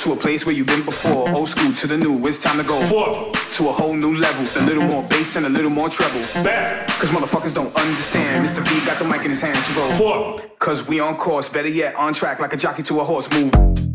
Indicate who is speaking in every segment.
Speaker 1: to a place where you've been before. Old school to the new, it's time to go
Speaker 2: forward
Speaker 1: to a whole new level. A little more bass and a little more treble.
Speaker 2: Back.
Speaker 1: Cause motherfuckers don't understand. Mr. V got the mic in his hands to go
Speaker 2: forward.
Speaker 1: Cause we on course, better yet, on track like a jockey to a horse. Move.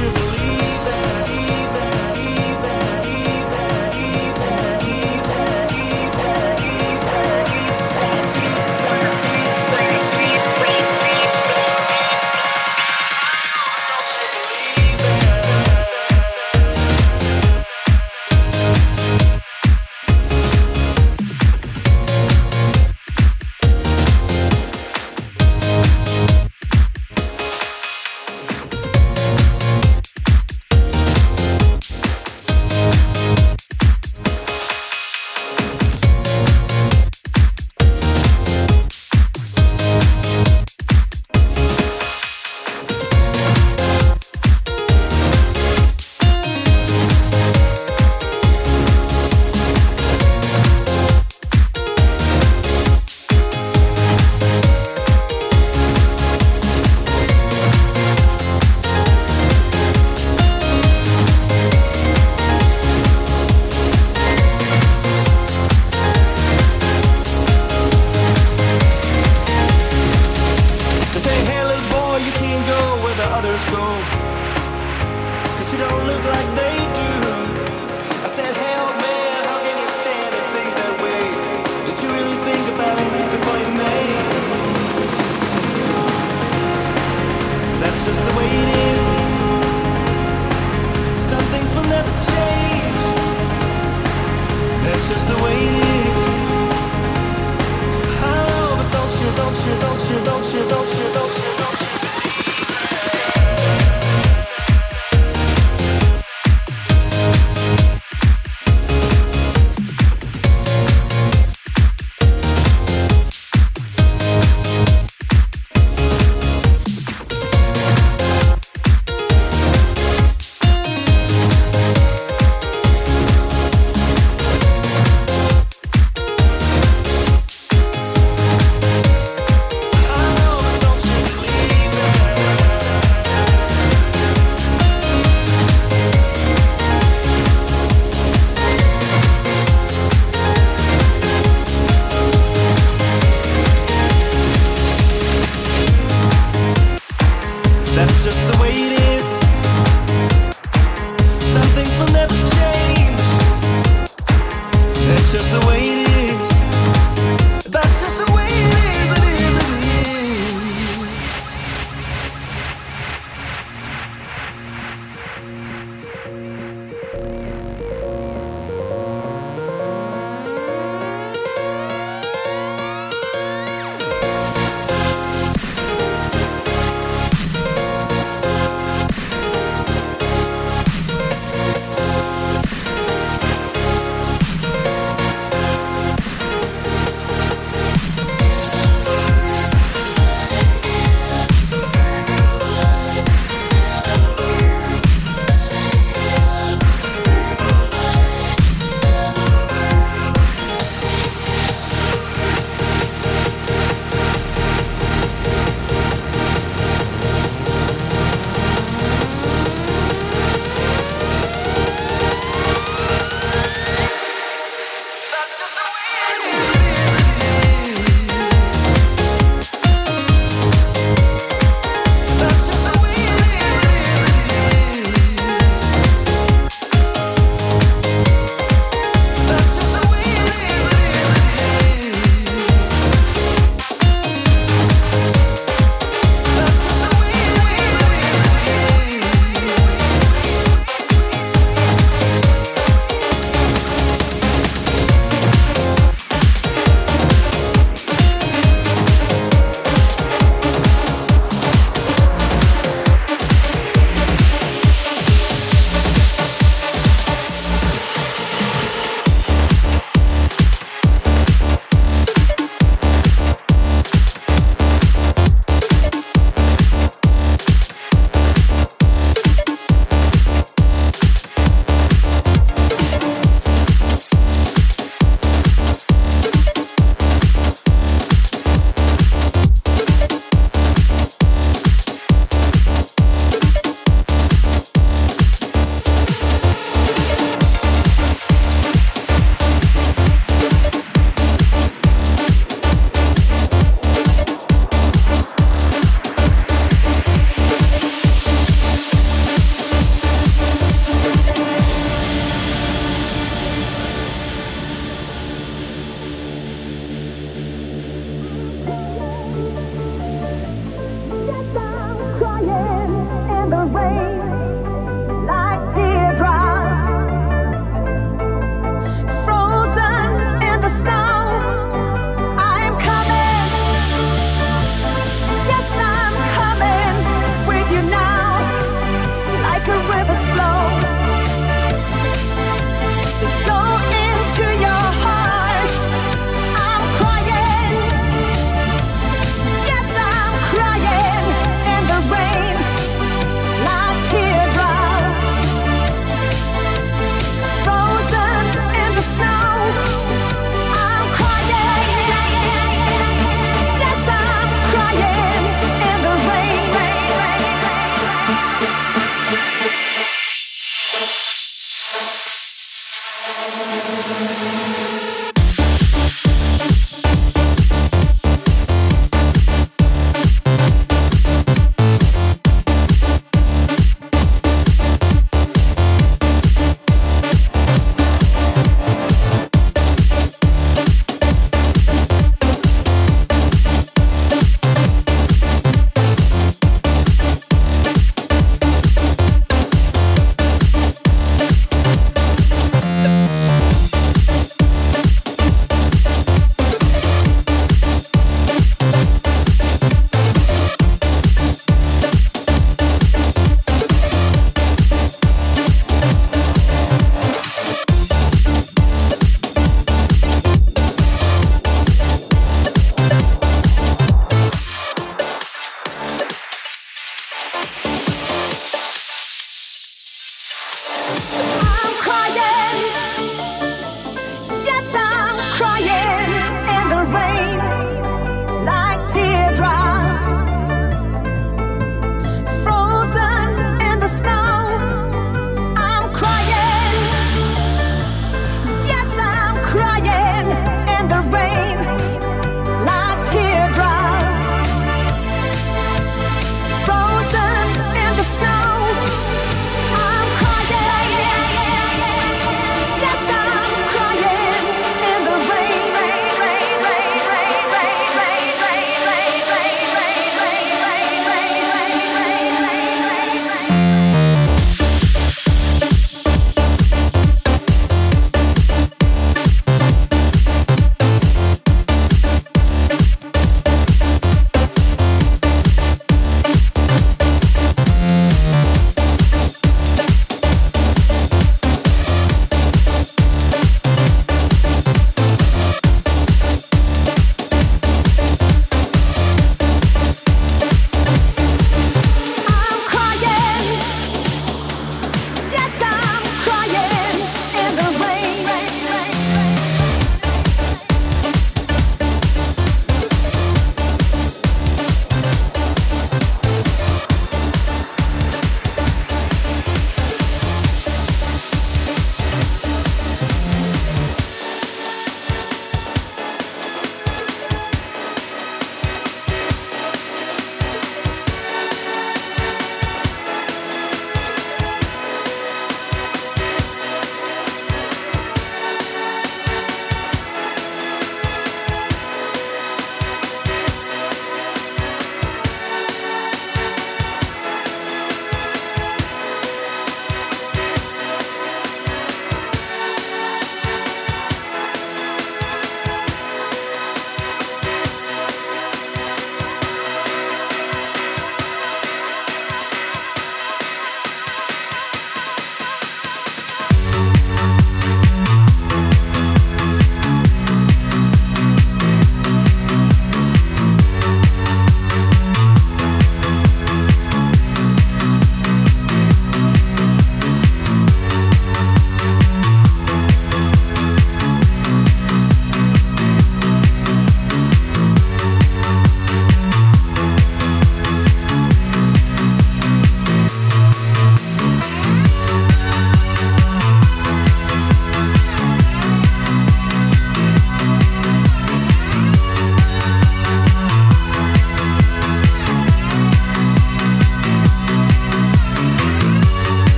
Speaker 2: you.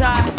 Speaker 3: Motivate